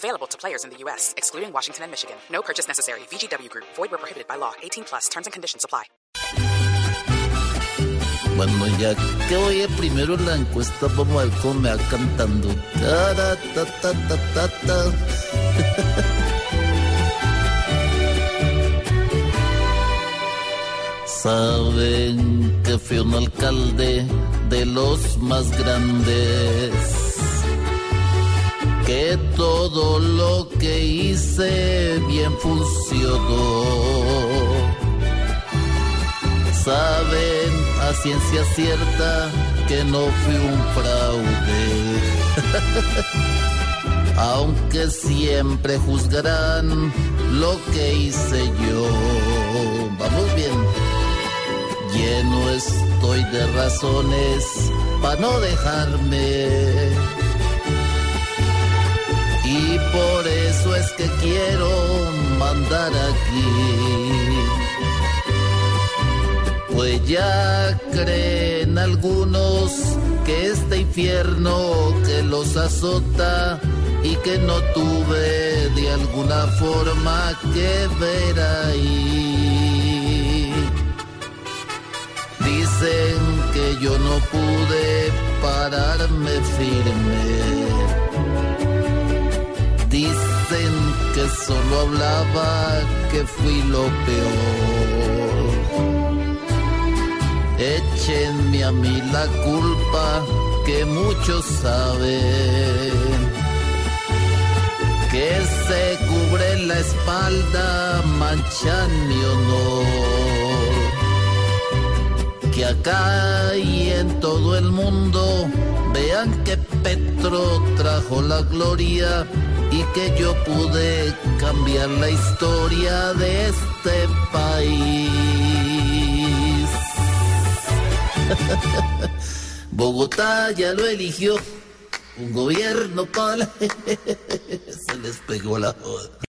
Available to players in the U.S., excluding Washington and Michigan. No purchase necessary. VGW Group. Void where prohibited by law. 18 plus. Terms and conditions apply. Bueno, ya que oye primero la encuesta, vamos a ver cómo me va cantando. Tara, ta, ta, ta, ta, ta. Saben que fui un alcalde de los más grandes, que todo lo que hice bien funcionó saben a ciencia cierta que no fui un fraude. Aunque siempre juzgarán lo que hice yo. Vamos bien. Lleno estoy de razones para no dejarme. Que quiero mandar aquí pues ya creen algunos que este infierno que los azota y que no tuve de alguna forma que ver ahí. Dicen que yo no pude pararme firme. Hablaba que fui lo peor. Échenme a mí la culpa que muchos saben. Que se cubre la espalda, manchan mi honor. Que acá y en todo el mundo vean que Petro trajo la gloria y que yo pude cambiar la historia de este país. Bogotá ya lo eligió un gobierno para... Se les pegó la joda.